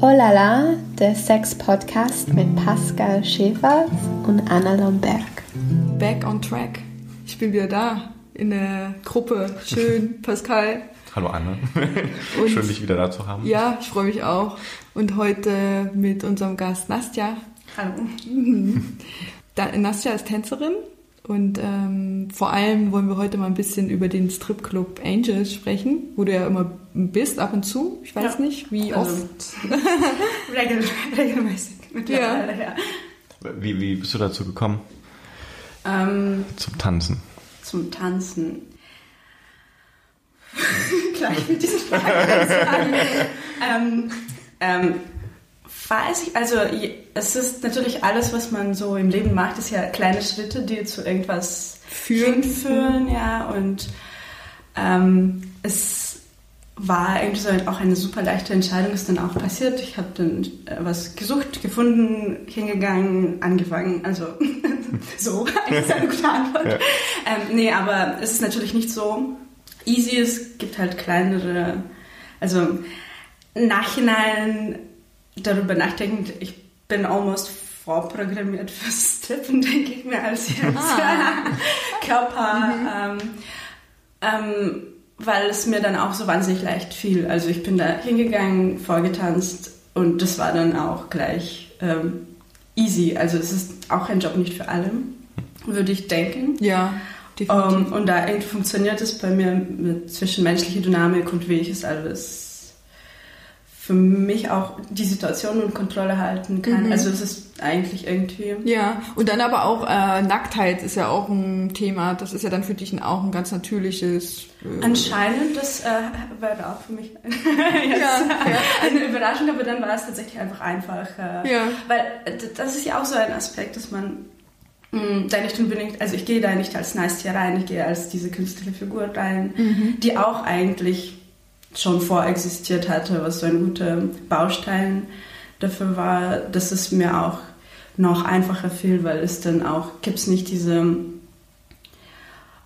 Oh la la, der Sex-Podcast mit Pascal Schäfer und Anna Lomberg. Back on track. Ich bin wieder da in der Gruppe. Schön, Pascal. Hallo Anne. Und- Schön, dich wieder da zu haben. Ja, ich freue mich auch. Und heute mit unserem Gast Nastja. Hallo. Da, Nastja ist Tänzerin und ähm, vor allem wollen wir heute mal ein bisschen über den Stripclub Angels sprechen, wo du ja immer bist, ab und zu. Ich weiß Ja. nicht, wie Also, oft. regel, regelmäßig mittlerweile, ja. Wie, wie bist du dazu gekommen? Ähm, Zum Tanzen. zum Tanzen. Gleich mit dieser Frage sagen. ähm, ähm, weiß ich, also es ist natürlich alles, was man so im Leben macht, ist ja kleine Schritte, die zu irgendwas Führen. hinführen, ja, und ähm, es war irgendwie so auch eine super leichte Entscheidung, ist dann auch passiert. Ich habe dann äh, was gesucht, gefunden, hingegangen, angefangen, also so, das ist eine gute Antwort. Ja. Ähm, nee, aber es ist natürlich nicht so easy, es gibt halt kleinere, also im Nachhinein darüber nachdenkend, ich bin almost vorprogrammiert fürs Tippen, denke ich mir, als jetzt Körper. Ähm, ähm, weil es mir dann auch so wahnsinnig leicht fiel. Also ich bin da hingegangen, vorgetanzt und das war dann auch gleich ähm, easy. Also es ist auch ein Job nicht für alle, würde ich denken. Ja, definitiv. Ähm, und da irgendwie funktioniert es bei mir mit zwischenmenschlicher Dynamik und wie ich es alles für mich auch die Situation und Kontrolle halten kann. Mhm. Also es ist eigentlich irgendwie... Ja, und dann aber auch äh, Nacktheit ist ja auch ein Thema. Das ist ja dann für dich auch ein ganz natürliches. Äh, Anscheinend, das äh, wäre auch für mich Ja, ja. eine Überraschung, aber dann war es tatsächlich einfach einfach. Äh, Ja. Weil äh, das ist ja auch so ein Aspekt, dass man mh, da nicht unbedingt, also ich gehe da nicht als Nastia rein, ich gehe als diese künstliche Figur rein, Mhm. die auch eigentlich schon vorexistiert hatte, was so ein guter Baustein dafür war, dass es mir auch noch einfacher fiel, weil es dann auch, gibt es nicht diese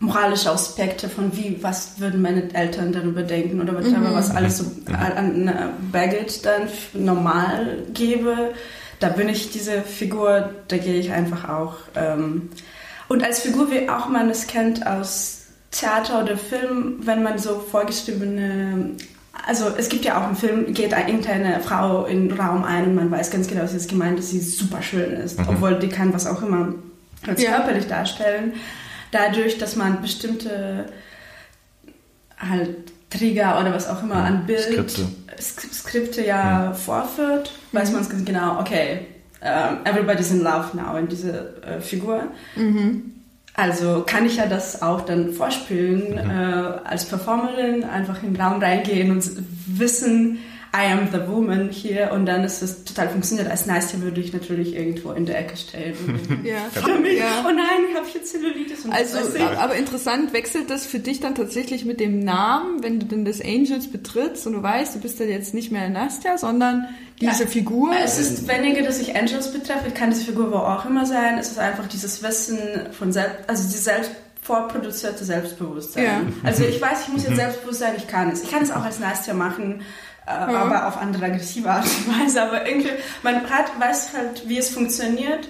moralische Aspekte von wie, was würden meine Eltern darüber denken oder whatever, was alles so an äh, Baggage dann normal gebe. Da bin ich diese Figur, da gehe ich einfach auch. Ähm, und als Figur, wie auch man es kennt aus Theater oder Film, wenn man so vorgeschriebene also es gibt ja auch im Film, geht ein- irgendeine Frau in den Raum ein und man weiß ganz genau, sie ist gemeint, dass sie super schön ist, obwohl die kann was auch immer als Ja. körperlich darstellen. Dadurch, dass man bestimmte halt Trigger oder was auch immer an Bild, Skripte. Sk- Skripte ja vorführt, weiß man ganz genau, okay, ähm, everybody's in love now in diese äh, Figur. Also kann ich ja das auch dann vorspielen, äh, als Performerin, einfach in den Raum reingehen und wissen, I am the woman hier und dann ist es total funktioniert. Als Nastia würde ich natürlich irgendwo in der Ecke stehen. und ja. Für mich, ja. oh nein, ich habe hier Zellulitis und Also, ich. aber interessant, wechselt das für dich dann tatsächlich mit dem Namen, wenn du denn das Angels betrittst und du weißt, du bist dann jetzt nicht mehr Nastja, sondern diese Ja. Figur? Es ist weniger, dass ich Angels betreffe. Ich kann diese Figur wo auch immer sein. Es ist einfach dieses Wissen von selbst, also dieses selbst vorproduzierte Selbstbewusstsein. Ja. Also ich weiß, ich muss jetzt selbstbewusst sein, ich kann es. Ich kann es auch als Nastia machen, äh, aber auf andere aggressive Art und Weise. Aber irgendwie, man hat, weiß halt, wie es funktioniert.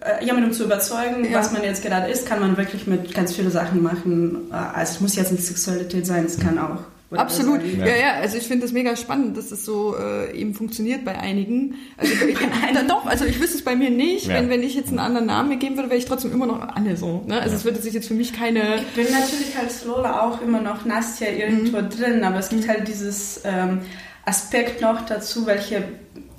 Äh, jemandem zu überzeugen, Ja. was man jetzt gerade ist, kann man wirklich mit ganz vielen Sachen machen. Äh, Also es muss jetzt nicht Sexualität sein, es kann auch. Whatever Absolut, sein. ja, ja, also ich finde das mega spannend, dass das so äh, eben funktioniert bei einigen. Also bei, dann doch, also ich wüsste es bei mir nicht, Ja. wenn, wenn ich jetzt einen anderen Namen geben würde, wäre ich trotzdem immer noch Anne so. Ne? Also es würde sich jetzt für mich keine... Ich bin natürlich als Lola auch immer noch Nastja irgendwo Mhm. drin, aber es gibt halt dieses ähm, Aspekt noch dazu, welche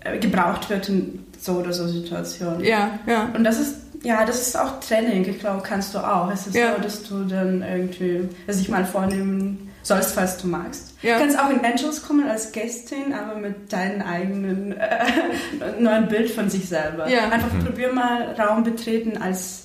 äh, gebraucht wird in so oder so Situationen. Ja, ja. Und das ist, ja, das ist auch Training, ich glaube, kannst du auch. Es ist Ja. so, dass du dann irgendwie sich mal vornehmen sollst, falls du magst. Ja. Du kannst auch in Angels kommen als Gästin, aber mit deinem eigenen äh, neuen Bild von sich selber. Ja. Einfach probier mal Raum betreten als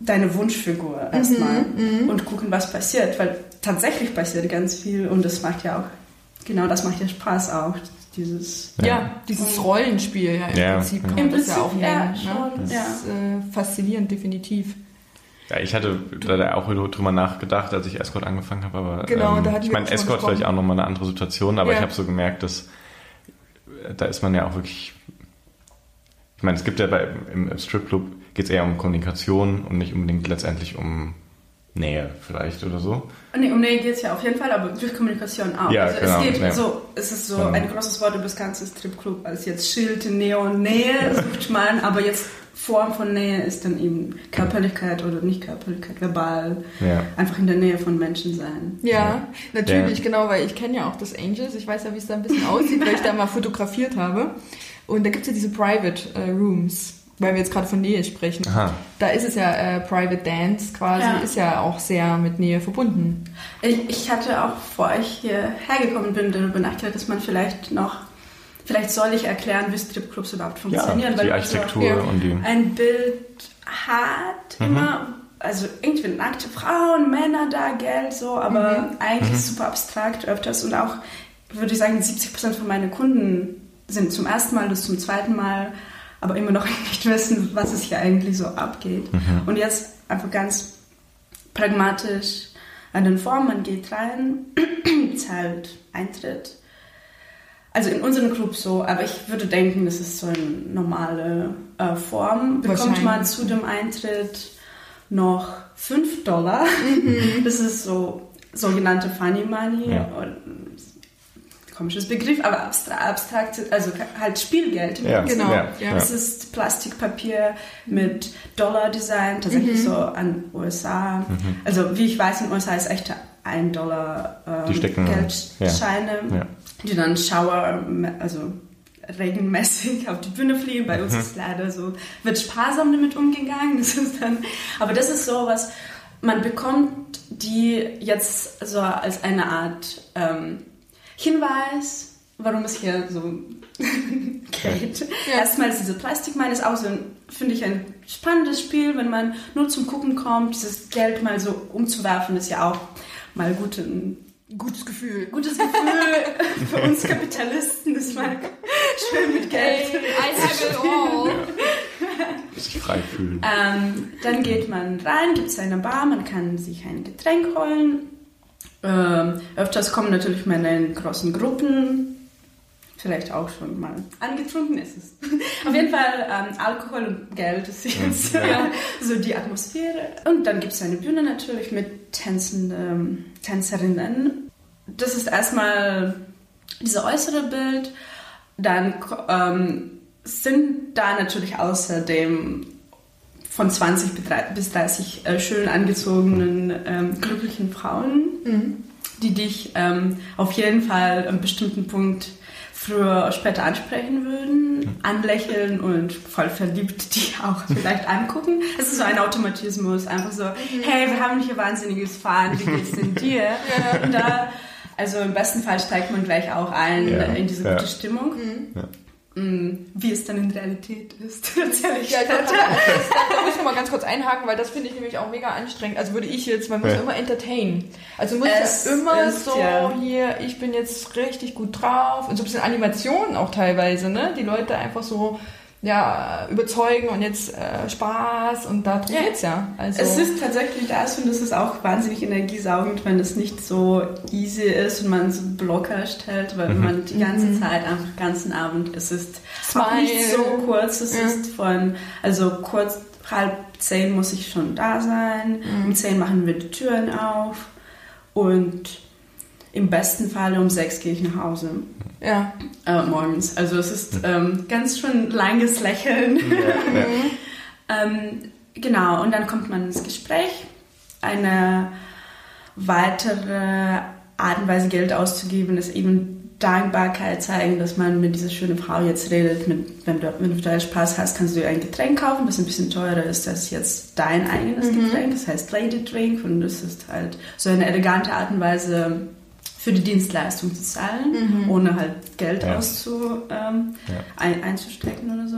deine Wunschfigur Mhm, erstmal und gucken, was passiert, weil tatsächlich passiert ganz viel und das macht ja auch, genau das macht ja Spaß auch, dieses... Ja, Ja. dieses Rollenspiel ja im Ja. Prinzip kann Im man das ja Prinzip, auch ja, nennen. schon, ne? Das ja. ist äh, faszinierend, definitiv. Ja, ich hatte da auch drüber nachgedacht, als ich Escort angefangen habe, aber Genau, ähm, da ich meine, Escort vielleicht auch nochmal eine andere Situation, aber Ja. ich habe so gemerkt, dass äh, da ist man ja auch wirklich. Ich meine, es gibt ja bei im, im Stripclub geht es eher um Kommunikation und nicht unbedingt letztendlich um Nähe vielleicht oder so. Nee, um Nähe geht es ja auf jeden Fall, aber durch Kommunikation auch. Ja, also genau, es geht ja. so, es ist so Genau. ein großes Wort über das ganze Stripclub als jetzt Schild, Neon, Nähe sucht man, aber jetzt Form von Nähe ist dann eben Körperlichkeit oder nicht Körperlichkeit, verbal, Ja. einfach in der Nähe von Menschen sein. Ja, natürlich, Ja. genau, weil ich kenne ja auch das Angels. Ich weiß ja, wie es da ein bisschen aussieht, weil ich da mal fotografiert habe. Und da gibt es ja diese Private äh, Rooms, weil wir jetzt gerade von Nähe sprechen. Aha. Da ist es ja äh, Private Dance quasi, Ja. ist ja auch sehr mit Nähe verbunden. Ich, ich hatte auch, bevor ich hierher gekommen bin, darüber nachgedacht, dass man vielleicht noch, vielleicht soll ich erklären, wie Stripclubs überhaupt Ja, funktionieren. die man Architektur Ja. und die. ein Bild hat immer, also irgendwie nackte Frauen, Männer da, Geld so, aber eigentlich super abstrakt öfters und auch, würde ich sagen, 70% von meinen Kunden sind zum ersten Mal, das zum zweiten Mal, aber immer noch nicht wissen, was es hier eigentlich so abgeht. Und jetzt einfach ganz pragmatisch an den Formen, man geht rein, zahlt Eintritt. Also in unserem Club so, aber ich würde denken, das ist so eine normale äh, Form. Bekommt man zu dem Eintritt noch 5 Dollar. Das ist so sogenannte Funny Money. Ja. Und, komisches Begriff, aber abstra abstrakt, also halt Spielgeld. Ja. Genau, ja, ja. Es ist Plastikpapier mit Dollar-Design, tatsächlich Mhm. so an USA. Also wie ich weiß, in den USA ist echt ein Dollar ähm, Die stecken- Geldscheine, Ja. die dann Schauer, also regelmäßig auf die Bühne fliegen. Bei Mhm. uns ist es leider so, wird sparsam damit umgegangen. Das ist dann, aber das ist so was, man bekommt die jetzt so als eine Art ähm, Hinweis, warum es hier so geht. Ja. Erstmal ist diese Plastikmine ist auch so, finde ich, ein spannendes Spiel, wenn man nur zum Gucken kommt. Dieses Geld mal so umzuwerfen, ist ja auch mal gut, ein Gutes Gefühl. gutes Gefühl für uns Kapitalisten, ist mal schön mit Geld. I have it all. sich frei fühlen. Ähm, dann geht man rein, gibt es eine Bar, man kann sich ein Getränk holen. Ähm, öfters kommen natürlich Männer in großen Gruppen, vielleicht auch schon mal angetrunken ist es. Auf jeden Fall ähm, Alkohol und Geld ist jetzt Ja. so die Atmosphäre. Und dann gibt es eine Bühne natürlich mit tänzenden Tänzerinnen. Das ist erstmal dieses äußere Bild. Dann ähm, sind da natürlich außerdem von 20 bis 30 bis 30 äh, schön angezogenen, ähm, glücklichen Frauen, die dich ähm, auf jeden Fall an einem bestimmten Punkt früher oder später ansprechen würden, anlächeln und voll verliebt die auch vielleicht angucken. Es ist so ein Automatismus, einfach so, hey, wir haben hier wahnsinniges Fahren, wie geht's denn dir? Und da, also im besten Fall steigt man gleich auch ein Ja, in diese ja. gute Stimmung. Ja. Mm, Wie es dann in Realität ist, erzähle ich Ja, ich das- da muss ich noch mal ganz kurz einhaken, weil das finde ich nämlich auch mega anstrengend. Also würde ich jetzt, man muss Ja. immer entertain. Also muss Es ja immer ist, so ja. hier, ich bin jetzt richtig gut drauf. Und so ein bisschen Animationen auch teilweise, ne? Die Leute einfach so, ja, überzeugen und jetzt äh, Spaß und da Ja. geht's ja. Also, Es ist tatsächlich das und es ist auch wahnsinnig energiesaugend, wenn es nicht so easy ist und man so Blocker stellt, weil man die ganze Zeit einfach den ganzen Abend, es ist auch nicht Smile. so kurz, es Ja. ist von, also kurz, halb zehn muss ich schon da sein, um zehn machen wir die Türen auf und im besten Falle um sechs gehe ich nach Hause. ja. äh, morgens. Also es ist ähm, ganz schön langes Lächeln. Ja, ja. ähm, genau, und dann kommt man ins Gespräch. Eine weitere Art und Weise, Geld auszugeben, ist eben Dankbarkeit zeigen, dass man mit dieser schönen Frau jetzt redet. Mit, wenn, du, wenn du da Spaß hast, kannst du dir ein Getränk kaufen, das ein bisschen teurer ist als jetzt dein eigenes Getränk. Das heißt Lady Drink und das ist halt so eine elegante Art und Weise, für die Dienstleistung zu zahlen, ohne halt Geld Ja. auszu, ähm, Ja. ein, einzustecken oder so.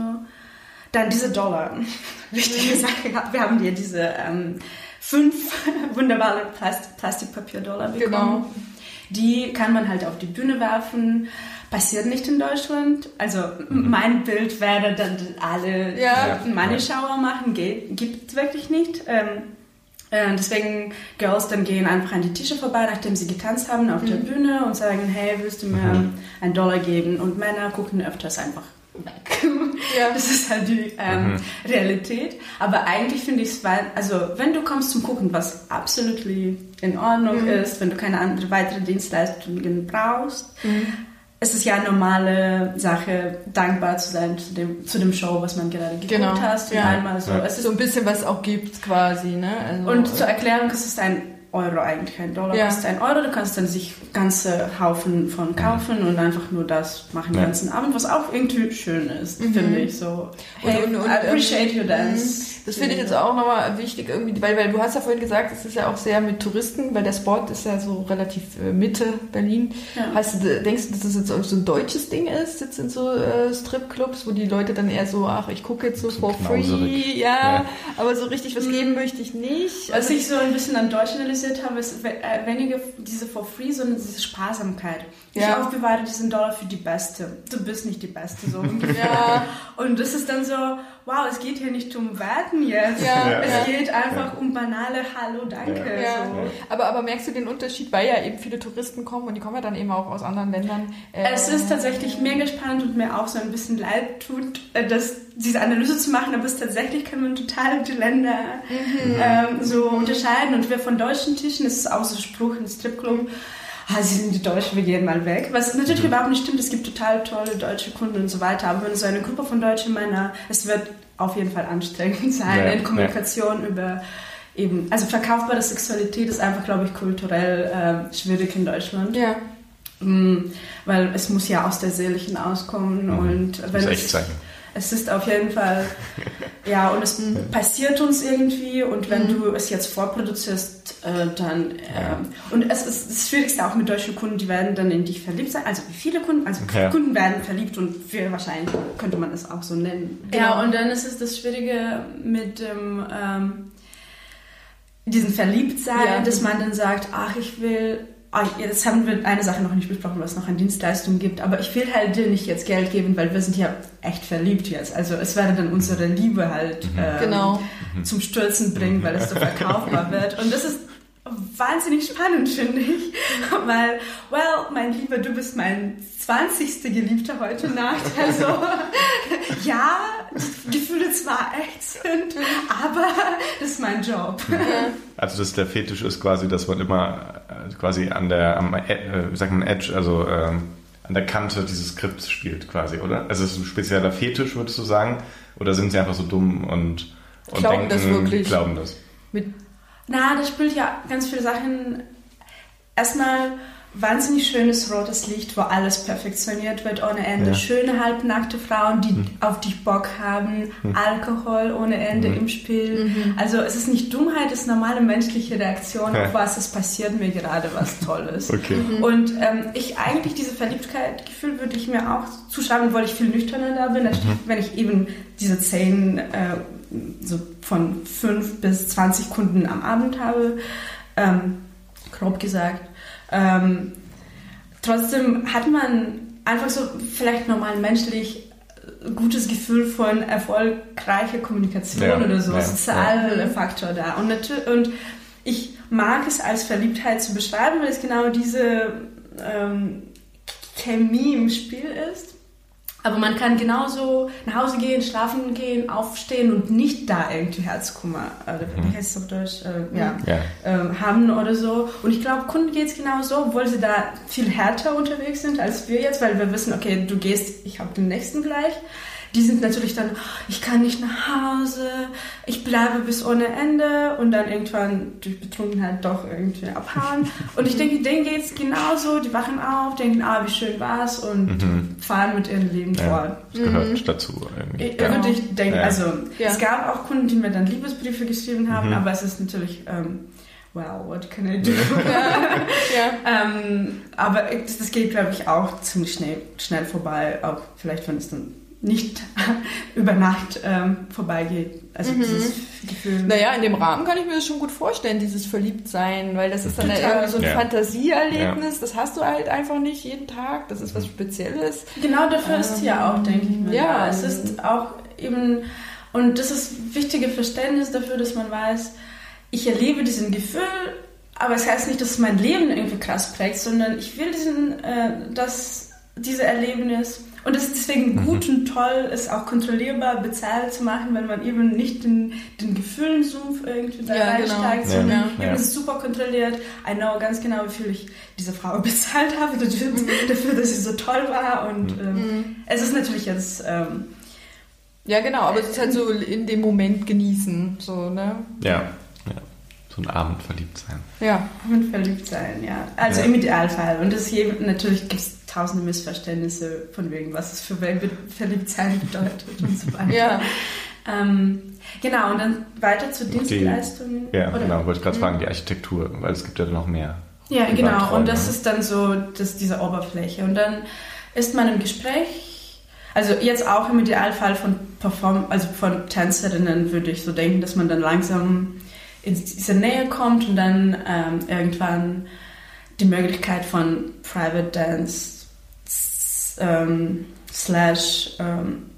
Dann diese Dollar. Wichtige Sache. Wir haben dir diese ähm, fünf wunderbare Plast Plastikpapier-Dollar bekommen. Genau. Die kann man halt auf die Bühne werfen. Passiert nicht in Deutschland. Also mein Bild wäre dann alle Ja. Money Shower machen. Geht, gibt wirklich nicht. Ähm, Äh, deswegen Girls dann gehen einfach an die Tische vorbei, nachdem sie getanzt haben auf der Bühne und sagen, hey, willst du mir Mhm. einen Dollar geben? Und Männer gucken öfters einfach weg. Ja. Das ist halt die ähm, Mhm. Realität. Aber eigentlich finde ich es, also wenn du kommst zum Gucken, was absolut in Ordnung Mhm. ist, wenn du keine andere weitere Dienstleistungen brauchst, Mhm. Es ist ja eine normale Sache, dankbar zu sein zu dem, zu dem Show, was man gerade geguckt Genau, hast. Ja. einmal so. Ja. Es Es ist ist so ein bisschen was auch gibt quasi, ne? Also, und zur Erklärung, es ist ein Euro eigentlich, ein Dollar Ja. kostet ein Euro. Du kannst dann sich ganze Haufen von kaufen und einfach nur das machen den Ja. ganzen Abend, was auch irgendwie schön ist, Mhm. finde ich so. Hey, Und- und- und, I appreciate ähm, your dance. Das finde ich jetzt auch nochmal wichtig irgendwie, weil, weil du hast ja vorhin gesagt, es ist ja auch sehr mit Touristen, weil der Sport ist ja so relativ äh, Mitte Berlin. Ja. Hast du, denkst du, dass das jetzt auch so ein deutsches Ding ist, jetzt in so äh, Stripclubs, wo die Leute dann eher so, ach, ich gucke jetzt so for free, ja, Ja. aber so richtig was geben möchte ich nicht. Was ich so ein bisschen an Deutsch analysiert habe, ist äh, weniger diese for free, sondern diese Sparsamkeit. Ich Ja. aufbewahre diesen Dollar für die Beste. Du bist nicht die Beste, so ungefähr. Ja. Und das ist dann so, wow, es geht hier nicht um Werten jetzt. Ja, es ja. geht einfach um banale Hallo, danke. Ja. So. Aber, aber merkst du den Unterschied, weil ja eben viele Touristen kommen und die kommen ja dann eben auch aus anderen Ländern. äh, Es ist tatsächlich mega spannend und mir auch so ein bisschen leid tut, äh, dass diese Analyse zu machen, aber es tatsächlich kann man total die Länder ähm, so unterscheiden. Und wir von deutschen Tischen, es ist auch so ein Spruch im Stripclub, ah, sie sind die Deutschen, wir gehen mal weg. Was natürlich überhaupt nicht stimmt, es gibt total tolle deutsche Kunden und so weiter, aber wenn so eine Gruppe von deutschen Männern, es wird auf jeden Fall anstrengend sein Ja, in Kommunikation über eben, also verkaufbare Sexualität ist einfach, glaube ich, kulturell ähm, schwierig in Deutschland. Ja. Mm, Weil es muss ja aus der Seele hinauskommen Mhm. und wenn muss es, echt sein. Es ist auf jeden Fall, ja, und es passiert uns irgendwie und wenn du es jetzt vorproduzierst, äh, dann, ähm, und es ist das Schwierigste auch mit deutschen Kunden, die werden dann in dich verliebt sein, also wie viele Kunden, also Ja. Kunden werden verliebt und wir wahrscheinlich könnte man es auch so nennen. Genau. Ja, und dann ist es das Schwierige mit dem, ähm, diesen Verliebtsein, Ja. dass man dann sagt, ach, ich will, jetzt haben wir eine Sache noch nicht besprochen, was es noch an Dienstleistungen gibt, aber ich will halt dir nicht jetzt Geld geben, weil wir sind ja echt verliebt jetzt. Also es werde dann unsere Liebe halt ähm, Genau. zum Stürzen bringen, weil es so verkaufbar wird. Und das ist wahnsinnig spannend, finde ich. Weil, well, mein Lieber, du bist mein 20. Geliebter heute Nacht. Also, ja, die Gefühle zwar echt sind, aber das ist mein Job. Also dass der Fetisch ist quasi, dass man immer äh, quasi an der, am, äh, wie sagt man, Edge, also ähm, an der Kante dieses Skripts spielt quasi, oder? Also ist es ein spezieller Fetisch, würdest du sagen? Oder sind sie einfach so dumm und, und Glauben denken, das wirklich? glauben das? Mit, Na, das spielt ja ganz viele Sachen. Erstmal wahnsinnig schönes rotes Licht, wo alles perfektioniert wird ohne Ende. Ja. Schöne halbnackte Frauen, die auf dich Bock haben. Alkohol ohne Ende im Spiel. Also es ist nicht Dummheit, es ist normale menschliche Reaktion Ja. auf was, es passiert mir gerade was Tolles. Okay. Und ähm, ich eigentlich diese Verliebtheit-Gefühl würde ich mir auch zuschreiben, weil ich viel nüchterner da bin, als wenn ich eben diese zehn, äh, so von fünf bis 20 Kunden am Abend habe, ähm, grob gesagt. Ähm, trotzdem hat man einfach so vielleicht normal menschlich äh, gutes Gefühl von erfolgreicher Kommunikation Ja, oder so, ja, sozialer Faktor da. Und, und ich mag es als Verliebtheit zu beschreiben, weil es genau diese ähm, Chemie im Spiel ist. Aber man kann genauso nach Hause gehen, schlafen gehen, aufstehen und nicht da irgendwie Herzkummer, äh, wie heißt es auf Deutsch, äh, ja, Ja. ähm, haben oder so. Und ich glaube, Kunden geht es genauso, obwohl sie da viel härter unterwegs sind als wir jetzt, weil wir wissen, okay, du gehst, ich habe den nächsten gleich. Die sind natürlich dann, ich kann nicht nach Hause, ich bleibe bis ohne Ende und dann irgendwann durch Betrunkenheit doch irgendwie abhauen. Und ich denke, denen geht es genauso, die wachen auf, denken, ah, wie schön war's und fahren mit ihrem Leben Ja, fort. das gehört dazu irgendwie. Ich, Ja. würde ich denken, Ja. also Ja. es gab auch Kunden, die mir dann Liebesbriefe geschrieben haben, aber es ist natürlich, ähm, well, what can I do? ja. ähm, aber das, das geht, glaube ich, auch ziemlich schnell, schnell vorbei, auch vielleicht, wenn es dann nicht über Nacht ähm, vorbeigeht. Also dieses Gefühl. Naja, in dem Rahmen kann ich mir das schon gut vorstellen, dieses Verliebtsein, weil das ist dann ja Total. irgendwie so ein Ja. Fantasieerlebnis, das hast du halt einfach nicht jeden Tag, das ist was Spezielles. Genau dafür ist sie ja auch, denke ich mal. ja. da. Es ist auch eben, und das ist wichtige Verständnis dafür, dass man weiß, ich erlebe diesen Gefühl, aber es heißt nicht, dass es mein Leben irgendwie krass prägt, sondern ich will diesen, äh, dass diese Erlebnis und es ist deswegen Mhm. gut und toll, es auch kontrollierbar bezahlt zu machen, wenn man eben nicht den, den Gefühlensumpf irgendwie da Ja, genau. reinsteigt, Ja, sondern ja. eben es ist super kontrolliert. I know ganz genau, wie viel ich diese Frau bezahlt habe dafür, dafür dass sie so toll war und Mhm. ähm, es ist natürlich jetzt ähm, Ja, genau, aber es ist halt so in dem Moment genießen, so, ne? Ja, ja. So ein Abend verliebt sein. Ja. und verliebt sein, ja. Also Ja. im Idealfall. Und das hier, natürlich gibt es tausende Missverständnisse von wegen, was es für Ver- verliebt sein bedeutet und so weiter. Ja. Ähm, genau, und dann weiter zu Die- Dienstleistungen. Ja, oder? genau. Wollte ich gerade fragen, die Architektur, weil es gibt ja noch mehr. Ja, genau. Und das ist dann so das, diese Oberfläche. Und dann ist man im Gespräch, also jetzt auch im Idealfall von Perform also von Tänzerinnen würde ich so denken, dass man dann langsam in diese Nähe kommt und dann ähm, irgendwann die Möglichkeit von Private Dance ähm, slash ähm,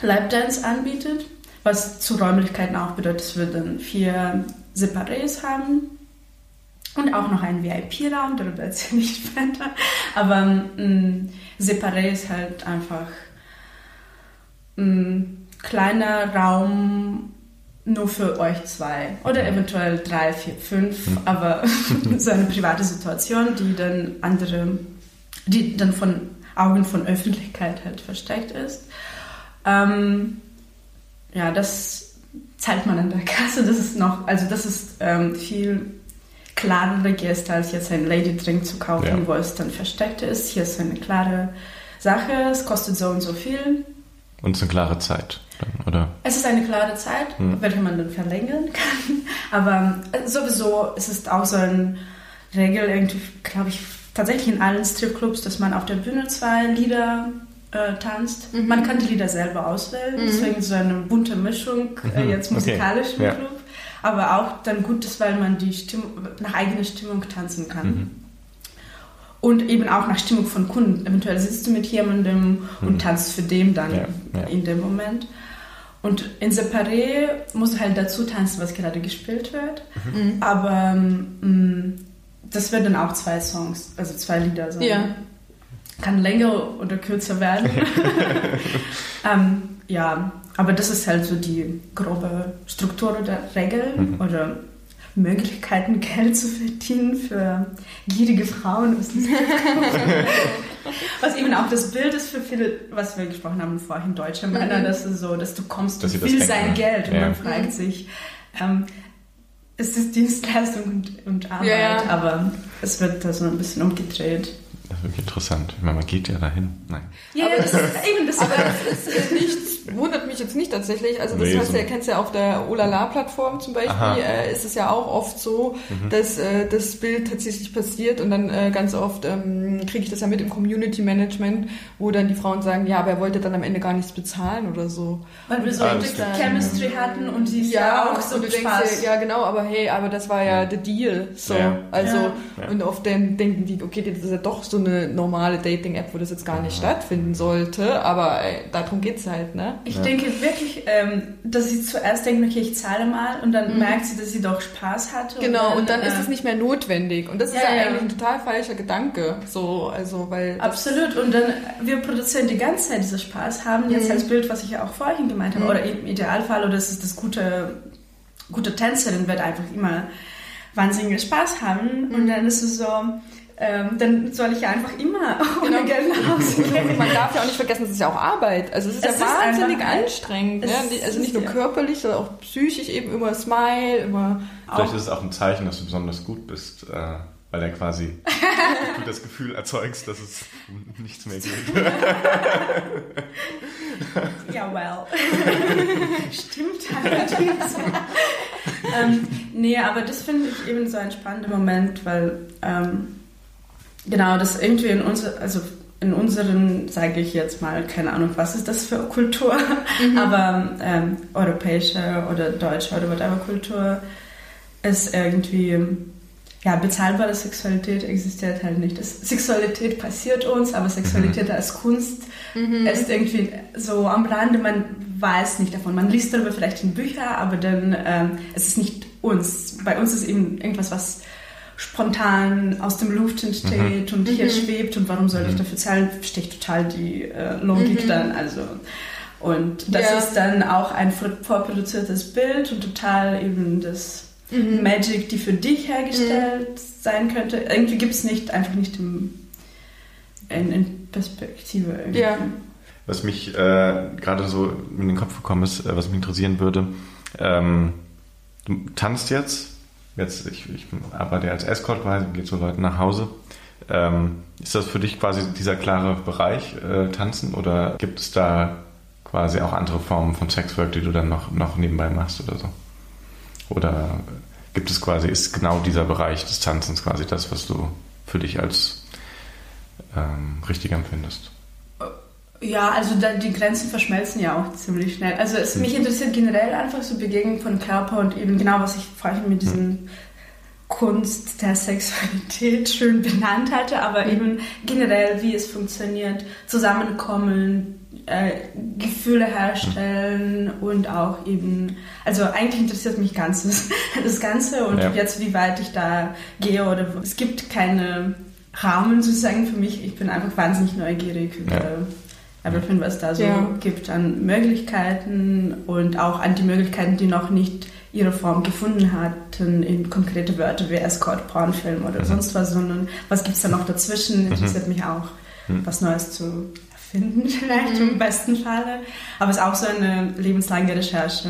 Lap Dance anbietet, was zu Räumlichkeiten auch bedeutet, dass wir dann vier Separés haben und auch noch einen VIP-Raum, darüber erzähle ich später. Aber ein Separé ist halt einfach ein kleiner Raum nur für euch zwei oder eventuell drei, vier, fünf, Mhm. aber so eine private Situation, die dann andere, die dann von Augen von Öffentlichkeit halt versteckt ist. Ähm, ja, das zahlt man an der Kasse. Das ist noch, also das ist ähm, viel klarere Geste, als jetzt ein Lady Drink zu kaufen, Ja. wo es dann versteckt ist. Hier ist eine klare Sache. Es kostet so und so viel. Und es ist eine klare Zeit, dann, oder? Es ist eine klare Zeit, Hm. welche man dann verlängern kann. Aber äh, sowieso es ist auch so eine Regel, irgendwie, glaube ich, tatsächlich in allen Stripclubs, dass man auf der Bühne zwei Lieder äh, tanzt. Mhm. Man kann die Lieder selber auswählen, Mhm. deswegen so eine bunte Mischung äh, Mhm, jetzt okay, musikalisch im ja. Club. Aber auch dann gut ist, weil man die Stimmung, nach eigener Stimmung tanzen kann. Mhm. Und eben auch nach Stimmung von Kunden. Eventuell sitzt du mit jemandem und Mhm. tanzt für den dann Ja, ja. in dem Moment. Und in Separé musst du halt dazu tanzen, was gerade gespielt wird. Mhm. Aber ähm, das werden dann auch zwei Songs, also zwei Lieder sein. Ja. Kann länger oder kürzer werden. ähm, ja, aber das ist halt so die grobe Struktur oder Regel Mhm. oder Möglichkeiten, Geld zu verdienen für gierige Frauen. Was, eben auch das Bild ist für viele, was wir gesprochen haben vorhin, deutsche Männer, Mhm. das ist so, dass du kommst, Dass du willst sein ne? Geld und Ja. man fragt sich, ähm, ist das Dienstleistung und, und Arbeit, Ja, ja. aber es wird da so ein bisschen umgedreht. Das ist wirklich interessant. Ich meine, man geht ja dahin. Nein. Ja, Aber das ist eben das. Aber das ist äh, nichts, wundert mich jetzt nicht tatsächlich. Also das Nee, hast so- ja, kennst du ja auf der Olala-Plattform zum Beispiel, Aha. äh, ist es ja auch oft so, Mhm. dass äh, das Bild tatsächlich passiert und dann äh, ganz oft ähm, kriege ich das ja mit im Community Management, wo dann die Frauen sagen, ja, aber er wollte dann am Ende gar nichts bezahlen oder so. Weil wir so Ah, eine. Chemistry hatten und sie ist ja, auch so und du denkst Spaß. ja genau, aber hey, aber das war ja the deal. So, Ja. also Ja. Ja. und oft dann denken die, okay, das ist ja doch so eine normale Dating-App, wo das jetzt gar nicht stattfinden sollte, aber äh, darum geht's halt, ne? Ich Ja. denke wirklich, ähm, dass sie zuerst denkt, okay, ich zahle mal und dann Mhm. merkt sie, dass sie doch Spaß hatte. Genau, und dann äh, ist es nicht mehr notwendig. Und das ist Ja, ja, ja. eigentlich ein total falscher Gedanke. So, also, weil. das- Absolut. Und dann, wir produzieren die ganze Zeit diesen Spaß, haben jetzt Mhm. als Bild, was ich ja auch vorhin gemeint habe, Mhm. oder im Idealfall, oder es ist das gute, gute Tänzerin wird einfach immer wahnsinnig Spaß haben. Und Mhm. dann ist es so, ähm, dann soll ich ja einfach immer ohne Genau. Geld nach Hause gehen. Man darf ja auch nicht vergessen, es ist ja auch Arbeit. Also es ist Es ja ist wahnsinnig einfach- anstrengend. Ne? Also nicht nur ja- körperlich, sondern auch psychisch eben immer Smile, immer. Vielleicht Auch- ist es auch ein Zeichen, dass du besonders gut bist, äh, weil er quasi du das Gefühl erzeugst, dass es um nichts mehr geht. Ja, well. Stimmt allerdings. ähm, nee, aber das finde ich eben so ein spannender Moment, weil ähm, genau das irgendwie in unser, also in unseren, sage ich jetzt mal, keine Ahnung, was ist das für Kultur, aber ähm, europäische oder deutsche oder whatever Kultur ist irgendwie ja, bezahlbare Sexualität existiert halt nicht. Das, Sexualität passiert uns, aber Sexualität als Kunst ist irgendwie so am Rande, man weiß nicht davon. Man liest darüber vielleicht in Büchern, aber dann ähm, es ist nicht uns. Bei uns ist eben irgendwas, was spontan aus dem Luft entsteht und hier Mhm. schwebt und warum soll ich dafür zahlen, verstehe ich total die äh, Logik Mhm. dann. Also und das Ja. ist dann auch ein vor- vorproduziertes Bild und total eben das Mhm. Magic, die für dich hergestellt sein könnte. Irgendwie gibt es nicht, einfach nicht im, in, in Perspektive. Irgendwie. Ja. Was mich äh, gerade so in den Kopf gekommen ist, äh, was mich interessieren würde, ähm, du tanzt jetzt, jetzt ich, ich arbeite ja als Escort quasi, gehe zu Leuten nach Hause. Ähm, ist das für dich quasi dieser klare Bereich, äh, Tanzen, oder gibt es da quasi auch andere Formen von Sexwork, die du dann noch, noch nebenbei machst oder so? Oder gibt es quasi, ist genau dieser Bereich des Tanzens quasi das, was du für dich als ähm, richtig empfindest? Ja, also da, die Grenzen verschmelzen ja auch ziemlich schnell. Also es, mich interessiert generell einfach so Begegnung von Körper und eben genau, was ich vorhin mit diesem Kunst der Sexualität schön benannt hatte, aber eben generell, wie es funktioniert, zusammenkommen, äh, Gefühle herstellen und auch eben, also eigentlich interessiert mich ganzes, das Ganze und Ja. jetzt wie weit ich da gehe oder es gibt keine Rahmen sozusagen für mich. Ich bin einfach wahnsinnig neugierig über Ja. Everything, was da so Ja. gibt an Möglichkeiten und auch an die Möglichkeiten, die noch nicht ihre Form gefunden hatten in konkrete Wörter wie Escort, Pornfilm oder Mhm. sonst was, sondern was gibt es da noch dazwischen? Interessiert mich auch, Mhm. was Neues zu erfinden vielleicht im besten Falle. Aber es ist auch so eine lebenslange Recherche,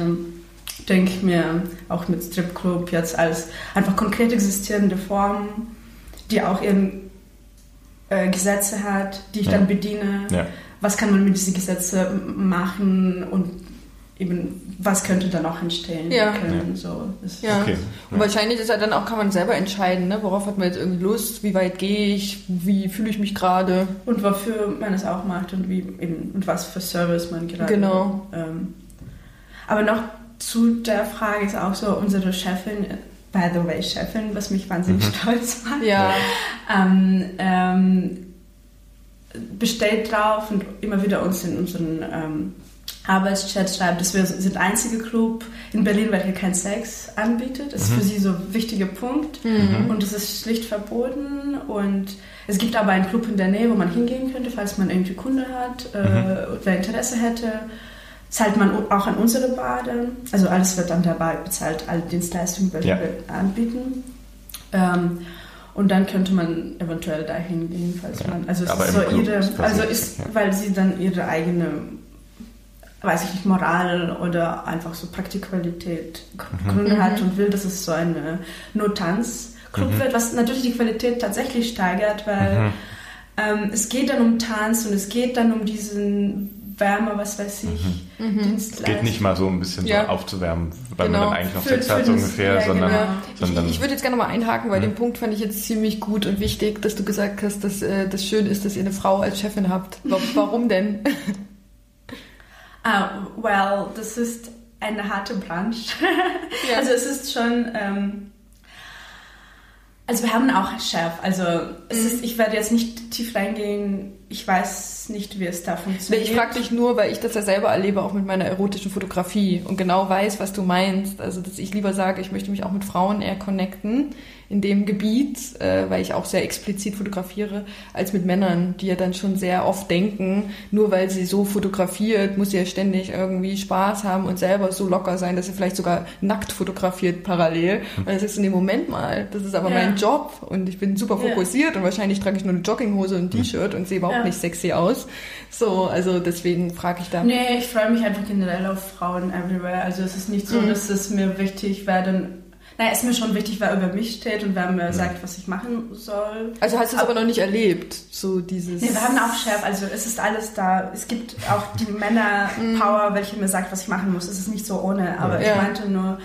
denke ich mir, auch mit Stripclub jetzt als einfach konkret existierende Form, die auch ihren äh, Gesetze hat, die ich Ja. dann bediene Ja. Was kann man mit diesen Gesetzen machen und eben was könnte da noch entstehen Ja. können. So, das Ja. Okay. Und wahrscheinlich ist ja dann auch, kann man selber entscheiden, ne? worauf hat man jetzt irgendwie Lust, wie weit gehe ich, wie fühle ich mich gerade. Und wofür man es auch macht und wie eben und was für Service man gerade. Genau. Ähm, aber noch zu der Frage ist auch so unsere Chefin, by the way Chefin, was mich wahnsinnig Mhm. stolz macht. Ja. ähm, ähm, bestellt drauf und immer wieder uns in unseren ähm, Arbeitschat schreibt, dass wir sind der einzige Club in Berlin, welcher kein Sex anbietet. Das ist für sie so ein wichtiger Punkt Mhm. und es ist schlicht verboten und es gibt aber einen Club in der Nähe, wo man hingehen könnte, falls man irgendwie Kunde hat äh, oder Interesse hätte. Zahlt man auch an unsere Bar dann. Also alles wird an der Bar bezahlt, alle Dienstleistungen, welche Ja. wir anbieten. Ähm, und dann könnte man eventuell dahin gehen, falls Ja, man. Also es ist so Club ihre, also ist, ja. weil sie dann ihre eigene, weiß ich nicht, Moral oder einfach so Praktikqualität Mhm. Gründe hat und will, dass es so eine No-Tanz-Club Mhm. wird, was natürlich die Qualität tatsächlich steigert, weil Mhm. ähm, es geht dann um Tanz und es geht dann um diesen Wärme, was weiß ich, Mhm. Es geht nicht mal so ein bisschen Ja. so aufzuwärmen, weil Genau. man dann eigentlich noch Für- Sex für hat, so ungefähr, ja, sondern, genau. sondern Ich, ich würde jetzt gerne mal einhaken, weil Mhm. den Punkt fand ich jetzt ziemlich gut und wichtig, dass du gesagt hast, dass äh, das schön ist, dass ihr eine Frau als Chefin habt. Wa- Warum denn? Ah, well, das ist eine harte Branche. Ja. Also es ist schon. Ähm, also wir haben auch Chef. Also es Mhm. ist, ich werde jetzt nicht tief reingehen. Ich weiß nicht, wie es da Nee, funktioniert. ich frage dich nur, weil ich das ja selber erlebe, auch mit meiner erotischen Fotografie und genau weiß, was du meinst. Also, dass ich lieber sage, ich möchte mich auch mit Frauen eher connecten in dem Gebiet, äh, weil ich auch sehr explizit fotografiere, als mit Männern, die ja dann schon sehr oft denken, nur weil sie so fotografiert, muss sie ja ständig irgendwie Spaß haben und selber so locker sein, dass sie vielleicht sogar nackt fotografiert parallel. Und das ist in dem Moment mal, das ist aber Ja. mein Job und ich bin super Ja. fokussiert und wahrscheinlich trage ich nur eine Jogginghose und ein T-Shirt und sehe überhaupt Ja. nicht sexy aus. So, also deswegen frage ich da. Nee, ich freue mich einfach generell auf Frauen everywhere. Also es ist nicht so, Mhm. dass es mir wichtig wäre, dann. Naja, es ist mir schon wichtig, wer über mich steht und wer mir sagt, was ich machen soll. Also hast du es aber noch nicht erlebt, so dieses. Nee, wir haben auch Chef, also es ist alles da. Es gibt auch die Männer-Power, welche mir sagt, was ich machen muss. Es ist nicht so ohne, aber Ja. ich meinte nur,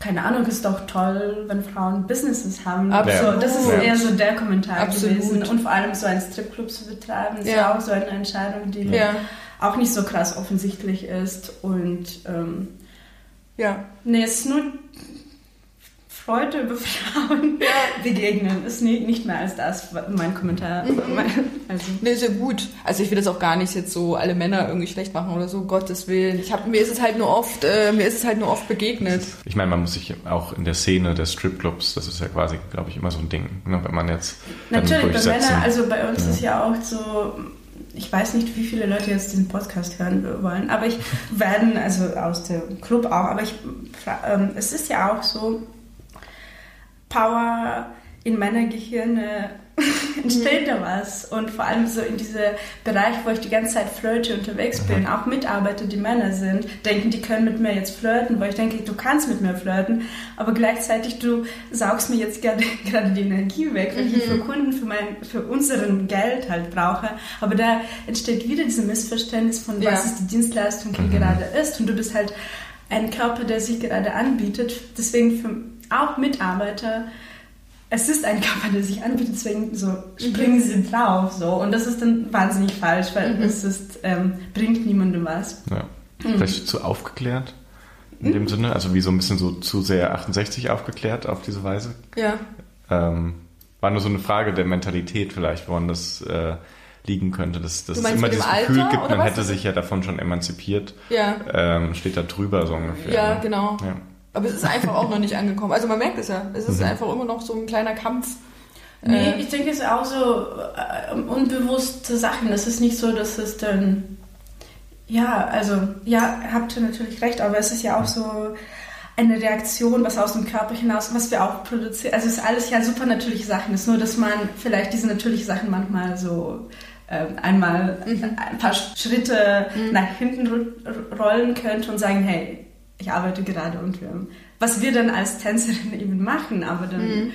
keine Ahnung, ist doch toll, wenn Frauen Businesses haben. Absolut. So, das ist eher so der Kommentar Absolut. gewesen. Und vor allem so einen Stripclub zu betreiben, ist Ja. ja auch so eine Entscheidung, die Ja, auch nicht so krass offensichtlich ist. Und ähm, ja. nee, es ist nur Freude über Frauen begegnen. Ist nie, nicht mehr als das mein Kommentar. Mhm. Also. Nee, sehr gut. Also ich will das auch gar nicht jetzt so alle Männer irgendwie schlecht machen oder so, Gottes Willen. Ich hab, mir ist es halt nur oft, äh, mir ist es halt nur oft begegnet. Ich meine, man muss sich auch in der Szene der Stripclubs, das ist ja quasi, glaube ich, immer so ein Ding, ne, wenn man jetzt Natürlich, bei Männern, also bei uns ja. ist ja auch so, ich weiß nicht, wie viele Leute jetzt diesen Podcast hören wollen, aber ich werden, also aus dem Club auch, aber ich, ähm, es ist ja auch so, Power in meiner Gehirne entsteht da was. Und vor allem so in diesem Bereich, wo ich die ganze Zeit flirte unterwegs bin, auch Mitarbeiter, die Männer sind, denken, die können mit mir jetzt flirten, wo ich denke, du kannst mit mir flirten, aber gleichzeitig du saugst mir jetzt gerade, gerade die Energie weg, wenn mhm. ich für Kunden, für, mein, für unseren Geld halt brauche. Aber da entsteht wieder dieses Missverständnis von, ja. was ist die Dienstleistung, die mhm. gerade ist. Und du bist halt ein Körper, der sich gerade anbietet. Deswegen für auch Mitarbeiter, es ist ein Körper, der sich anbietet, deswegen so springen mhm. sie drauf. So. Und das ist dann wahnsinnig falsch, weil mhm. es ist, ähm, bringt niemandem was. Ja. Mhm. Vielleicht zu aufgeklärt in mhm. dem Sinne, also wie so ein bisschen so zu sehr 68 aufgeklärt auf diese Weise. Ja. Ähm, war nur so eine Frage der Mentalität vielleicht, woran das äh, liegen könnte, dass, dass es immer dieses Gefühl gibt, man hätte sich ja davon schon emanzipiert. Ja. Ähm, steht da drüber so ungefähr. Ja, ne? genau. Ja. Aber es ist einfach auch noch nicht angekommen. Also man merkt es ja. Es ist mhm. einfach immer noch so ein kleiner Kampf. Nee, äh, ich denke, es ist auch so äh, unbewusste Sachen. Es ist nicht so, dass es dann. Ja, also, ja, habt ihr natürlich recht, aber es ist ja auch so eine Reaktion, was aus dem Körper hinaus, was wir auch produzieren. Also es ist alles ja super natürliche Sachen. Es ist nur, dass man vielleicht diese natürlichen Sachen manchmal so äh, einmal mhm. ein paar Schritte mhm. nach hinten rollen könnte und sagen, hey, ich arbeite gerade und wir, was wir dann als Tänzerin eben machen, aber dann. Mhm.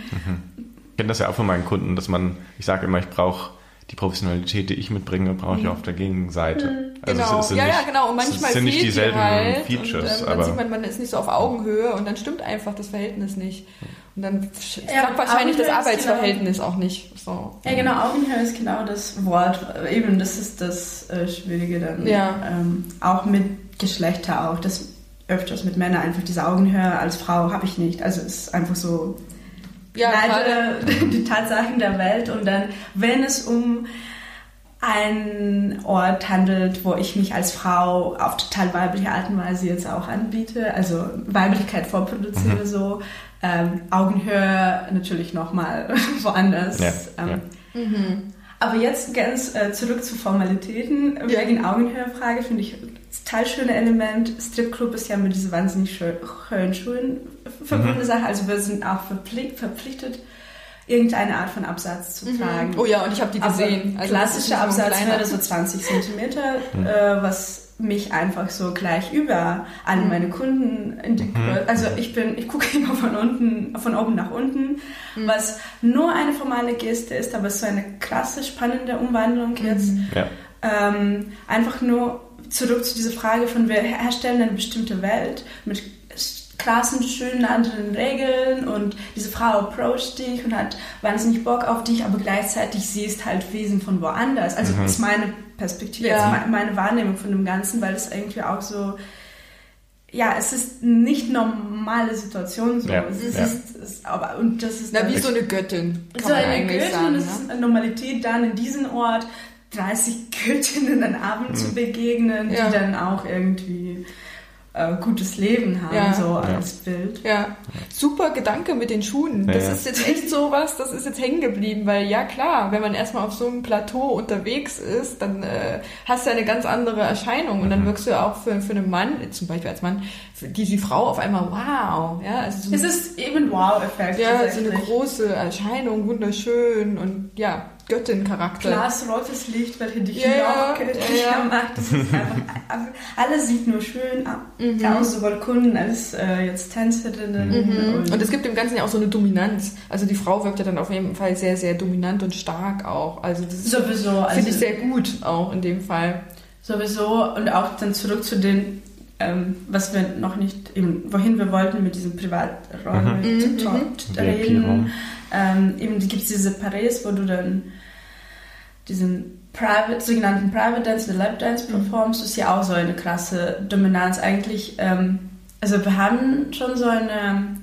Ich kenne das ja auch von meinen Kunden, dass man, ich sage immer, ich brauche die Professionalität, die ich mitbringe, brauche ich mhm. auf der Gegenseite. Mhm. Also genau. Es, es ja, nicht, ja, genau. Und manchmal es sind nicht dieselben halt Features. Und, ähm, dann sieht man, man ist nicht so auf Augenhöhe und dann stimmt einfach das Verhältnis nicht. Und dann ja, klappt wahrscheinlich das Arbeitsverhältnis genau, auch nicht. So. Ja, genau. Augenhöhe ist genau das Wort. Eben, das ist das äh, Schwierige dann. Ja. Ähm, auch mit Geschlechter auch. Das öfters mit Männern einfach diese Augenhöhe als Frau habe ich nicht. Also es ist einfach so ja, leider die Tatsachen der Welt. Und dann, wenn es um einen Ort handelt, wo ich mich als Frau auf total weibliche Art und Weise jetzt auch anbiete, also Weiblichkeit vorproduziere, mhm. so ähm, Augenhöhe natürlich nochmal woanders. Ja, ähm, ja. Mhm. Aber jetzt ganz äh, zurück zu Formalitäten. Ja. Wegen Augenhöhe-Frage finde ich total schöne Element. Stripclub ist ja mit diesen wahnsinnig schönen Schulen verbundene mhm. Sache. Also wir sind auch verpflichtet, irgendeine Art von Absatz zu mhm. tragen. Oh ja, und ich habe die gesehen. Also klassischer Absatz wäre so 20 Zentimeter, mhm. äh, was mich einfach so gleich über alle mhm. meine Kunden integriert. Mhm. Also ich bin, ich gucke immer von unten, von oben nach unten, mhm. was nur eine formale Geste ist, aber es ist so eine krasse, spannende Umwandlung jetzt. Mhm. Ja. Ähm, einfach nur zurück zu dieser Frage von wir herstellen eine bestimmte Welt mit krassen, schönen anderen Regeln und diese Frau approacht dich und hat wahnsinnig Bock auf dich, aber gleichzeitig siehst halt Wesen von woanders. Also mhm. ist meine Perspektive, ja. also meine Wahrnehmung von dem Ganzen, weil es irgendwie auch so ja, es ist nicht normale Situation so. Ja, es ist, ja. es ist, aber und das ist Na, wie so eine Göttin. so eine Göttin, sagen, das ne? ist eine Normalität dann in diesem Ort 30 Göttinnen am Abend mhm. zu begegnen, ja. die dann auch irgendwie äh, gutes Leben haben, ja. so als Bild. Ja, super Gedanke mit den Schuhen. Das ja. ist jetzt echt so was, das ist jetzt hängen geblieben, weil ja klar, wenn man erstmal auf so einem Plateau unterwegs ist, dann äh, hast du eine ganz andere Erscheinung und dann mhm. wirkst du ja auch für, für einen Mann, zum Beispiel als Mann, die, die Frau auf einmal wow. Ja, also so es ist eben Wow-Effekt. Ja, so eine große Erscheinung, wunderschön und ja, Göttin-Charakter. Glasrotes Licht, welche dich ja, noch göttlicher ja, macht. Das ist einfach, alles sieht nur schön mhm. aus, sowohl Kunden als äh, jetzt Tänzerinnen. Mhm. Und, und, es gibt im Ganzen ja auch so eine Dominanz. Also die Frau wirkt ja dann auf jeden Fall sehr, sehr dominant und stark auch. Also das Sowieso. Finde also, ich sehr gut auch in dem Fall. Sowieso und auch dann zurück zu den ähm, was wir noch nicht, eben, wohin wir wollten mit diesem Privatraum mhm. mhm. reden. Ähm, eben gibt es diese Paris, wo du dann diesen Private, sogenannten Private Dance, eine Lap Dance mhm. performst, ist ja auch so eine krasse Dominanz eigentlich. Ähm, also wir haben schon so eine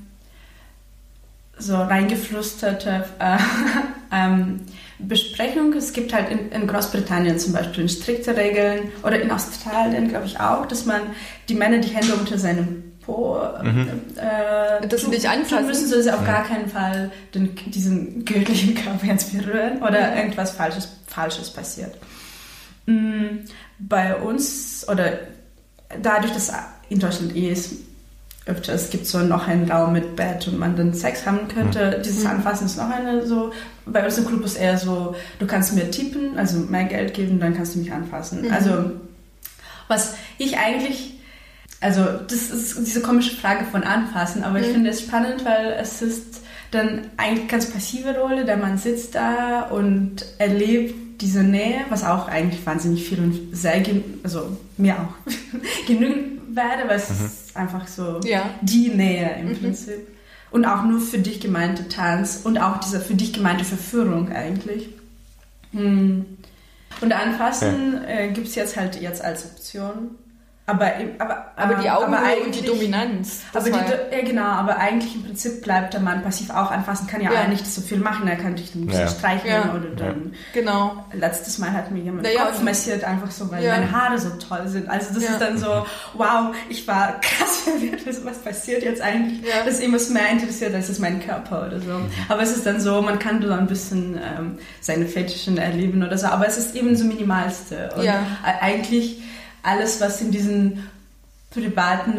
so reingeflüsterte äh, ähm, Besprechung. Es gibt halt in, in, Großbritannien zum Beispiel strikte Regeln oder in Australien, glaube ich, auch, dass man die Männer die Hände unter seinem Po mhm. äh, das nicht anfassen müssen, sie auf gar keinen Fall den, diesen göttlichen Körper jetzt berühren oder mhm. irgendwas Falsches, Falsches passiert. Mhm. Bei uns oder dadurch, dass in Deutschland eh ist, öfter, es gibt so noch einen Raum mit Bett und man dann Sex haben könnte. Mhm. Dieses Anfassen ist noch eine so, bei uns im Club ist eher so, du kannst mir tippen, also mehr Geld geben, dann kannst du mich anfassen. Mhm. Also, was ich eigentlich, also das ist diese komische Frage von anfassen, aber mhm. ich finde es spannend, weil es ist dann eigentlich ganz passive Rolle, der man sitzt da und erlebt diese Nähe, was auch eigentlich wahnsinnig viel und sehr, also mir auch genügend werde, weil es mhm. ist einfach so ja. die Nähe im mhm. Prinzip. Und auch nur für dich gemeinte Tanz und auch diese für dich gemeinte Verführung eigentlich. Hm. Und Anfassen ja. äh, gibt es jetzt halt jetzt als Option. Aber, aber, aber die Augen und die Dominanz. Aber die, ja, genau, aber eigentlich im Prinzip bleibt der Mann passiv auch anfassen, kann ja, ja. nicht so viel machen, er kann dich dann ja. streicheln ja. oder dann. Genau. Letztes Mal hat mir jemand den Kopf massiert, einfach so, weil meine Haare so toll sind. Also das ist dann so, wow, ich war krass verwirrt, was passiert jetzt eigentlich, dass ihm was mehr interessiert, als ist mein Körper oder so. Mhm. Aber es ist dann so, man kann so ein bisschen ähm, seine Fetischen erleben oder so, aber es ist eben so minimalste. Und eigentlich alles, was in diesem privaten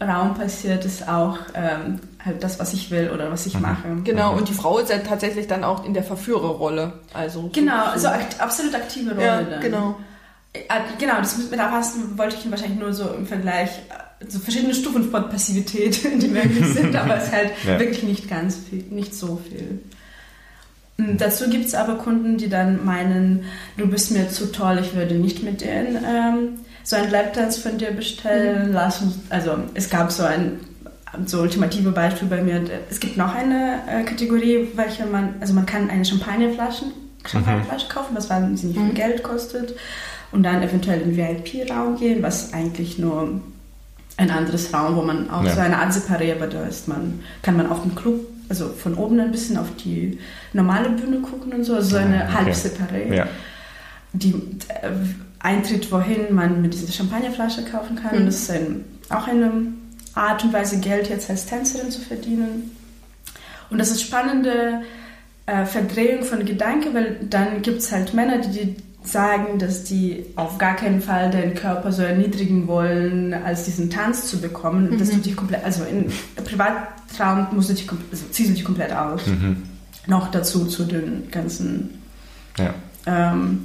Raum passiert, ist auch ähm, halt das, was ich will oder was ich mhm. mache. Genau, und die Frau ist ja tatsächlich dann auch in der Verführerrolle. Also genau, so, also akt absolut aktive Rolle. Ja, dann. genau. Äh, genau, das mit Erfassen wollte ich wahrscheinlich nur so im Vergleich, äh, so verschiedene Stufen von Passivität, die möglich sind, aber es ist halt ja. wirklich nicht ganz viel, nicht so viel. Und dazu gibt es aber Kunden, die dann meinen, du bist mir zu toll, ich würde nicht mit denen ähm, so ein Lapdance von dir bestellen mhm. lassen. Also es gab so ein so ultimative Beispiel bei mir. Es gibt noch eine äh, Kategorie, welche man, also man kann eine Champagnerflasche, Champagnerflasche mhm. kaufen, was wahnsinnig viel mhm. Geld kostet und dann eventuell in den VIP-Raum gehen, was eigentlich nur ein anderes Raum, wo man auch ja. so eine Art Separé, aber da ist man, kann man auf dem Club, also von oben ein bisschen auf die normale Bühne gucken und so, also so eine okay. halb Separé. Ja. Die, äh, Eintritt, wohin man mit dieser Champagnerflasche kaufen kann. Mhm. Und das ist ein, auch eine Art und Weise, Geld jetzt als Tänzerin zu verdienen. Und das ist spannende äh, Verdrehung von Gedanken, weil dann gibt es halt Männer, die, die sagen, dass die auf gar keinen Fall den Körper so erniedrigen wollen, als diesen Tanz zu bekommen, mhm. dass du dich komplett, also in Privatraum musst du dich, also ziehst du dich komplett aus. Mhm. Noch dazu zu den ganzen ja. ähm,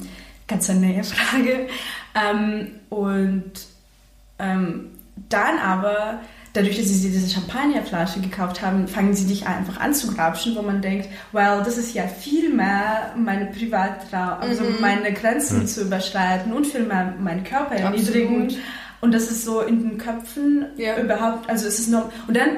ganz eine neue Frage. Ähm, und ähm, dann aber, dadurch, dass sie diese Champagnerflasche gekauft haben, fangen sie dich einfach an zu grapschen, wo man denkt, well, das ist ja viel mehr meine Privatraum, also mhm. meine Grenzen mhm. zu überschreiten und viel mehr meinen Körper erniedrigen. Und das ist so in den Köpfen ja. überhaupt, also es ist nur, und dann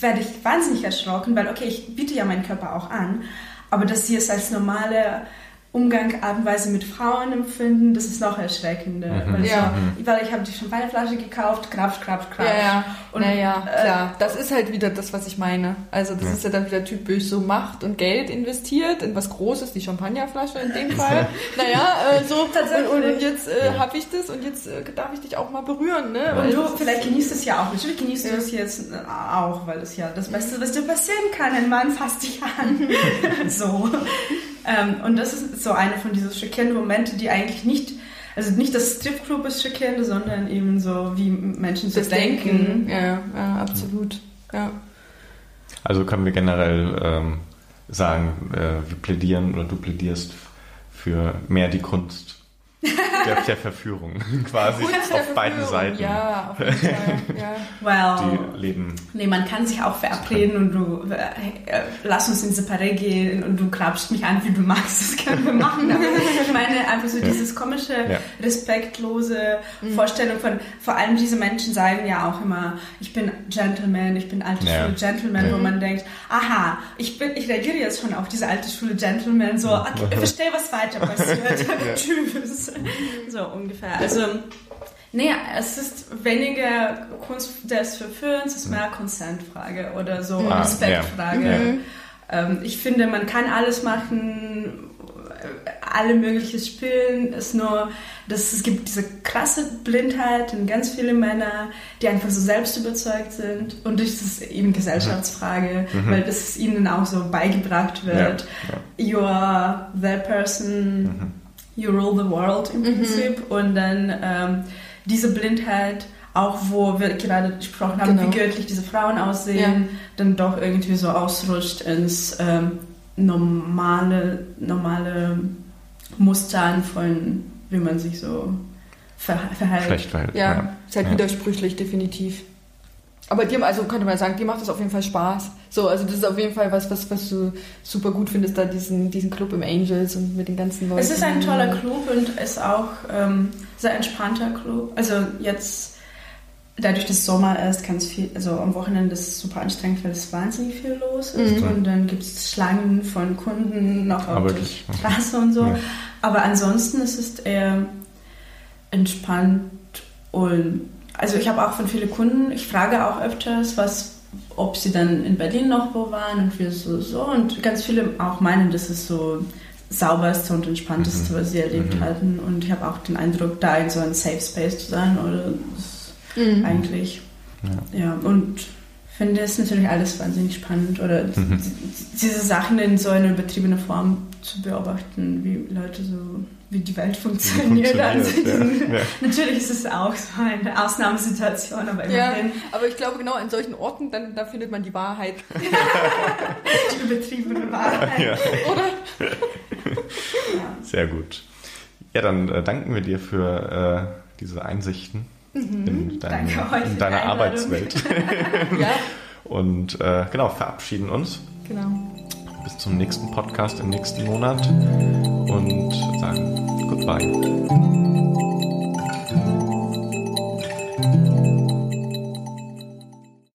werde ich wahnsinnig erschrocken, weil okay, ich biete ja meinen Körper auch an, aber dass sie es als normale Umgang, Art und Weise mit Frauen empfinden, das ist noch erschreckender. Mhm. Weil, ja. so, weil ich habe die Champagnerflasche gekauft, krapsch, krapsch, krapsch. Ja, ja. Und, naja, äh, klar. Das ist halt wieder das, was ich meine. Also das ja. ist ja dann wieder typisch so Macht und Geld investiert in was Großes, die Champagnerflasche in dem Fall. naja, äh, so. Tatsächlich. Und, und jetzt äh, ja. habe ich das und jetzt äh, darf ich dich auch mal berühren. Ne? Und du vielleicht genießt es ja auch. Natürlich genießt du es jetzt äh, auch, weil es ja das Beste, was dir passieren kann. Ein Mann fasst dich an. so. Ähm, und das ist so eine von diesen schockierenden Momenten, die eigentlich nicht, also nicht das Stripclub ist schockierende, sondern eben so, wie Menschen so denken. denken. Ja, ja, absolut. Ja. Also können wir generell ähm, sagen, äh, wir plädieren oder du plädierst für mehr die Kunst der, der Verführung quasi auf Verführung. beiden Seiten. Ja, auf jeden Fall. Ja. Well, die leben. Nee, man kann sich auch verabreden und du äh, äh, lass uns in Separé gehen und du klappst mich an, wie du magst. Das können wir machen. Aber ich meine einfach so ja. dieses komische, ja. respektlose mhm. Vorstellung von vor allem diese Menschen sagen ja auch immer, ich bin Gentleman, ich bin alte ja. Schule Gentleman, wo man denkt, aha, ich bin, ich reagiere jetzt schon auf diese alte Schule Gentleman, so, okay, ich verstehe, was weiter passiert. Tschüss. So ungefähr. Also, nee, es ist weniger Kunst des Verführens, es ist mehr Consent-Frage oder so ah, Respektfrage. Ja. Mhm. Ähm, ich finde, man kann alles machen, alle möglichen spielen, ist nur, dass es gibt diese krasse Blindheit in ganz viele Männer, die einfach so selbst überzeugt sind und das ist eben Gesellschaftsfrage, mhm. weil das ihnen auch so beigebracht wird. Ja, ja. You are that person, mhm. You rule the world im mhm. Prinzip und dann ähm, diese Blindheit auch wo wir gerade gesprochen haben, genau. wie göttlich diese Frauen aussehen, ja. dann doch irgendwie so ausrutscht ins ähm, normale, normale Mustern von, wie man sich so ver verhält. Schlecht verhält. Ja, ja. ist halt ja. widersprüchlich, definitiv. Aber dir, also könnte man sagen, dir macht das auf jeden Fall Spaß. So, also das ist auf jeden Fall was, was, was du super gut findest, da diesen, diesen Club im Angels und mit den ganzen Leuten. Es ist ein toller Club und ist auch ähm, sehr entspannter Club. Also jetzt dadurch, dass Sommer ist, ganz viel, also am Wochenende ist es super anstrengend, weil es wahnsinnig viel los ist. Mhm. Und dann gibt es Schlangen von Kunden noch auf der Straße und so. Ja. Aber ansonsten ist es eher entspannt und also ich habe auch von vielen Kunden, ich frage auch öfters, was, ob sie dann in Berlin noch wo waren und wir so, so. Und ganz viele auch meinen, das ist so sauberste und entspannteste, mhm. was sie erlebt mhm. hatten. Und ich habe auch den Eindruck, da in so einem Safe Space zu sein oder mhm. eigentlich. Ja. ja, und finde es natürlich alles wahnsinnig spannend oder mhm. diese Sachen in so einer übertriebenen Form zu beobachten, wie Leute so, wie die Welt funktioniert. funktioniert ja. Ja. Natürlich ist es auch so eine Ausnahmesituation, aber immerhin. Ja, aber ich glaube genau an solchen Orten, dann da findet man die Wahrheit. die übertriebene Wahrheit. Ja. Oder? Sehr gut. Ja, dann äh, danken wir dir für äh, diese Einsichten mhm. in, dein, in deiner Arbeitswelt. ja. Und äh, genau, verabschieden uns. Genau. Bis zum nächsten Podcast im nächsten Monat und sagen Goodbye.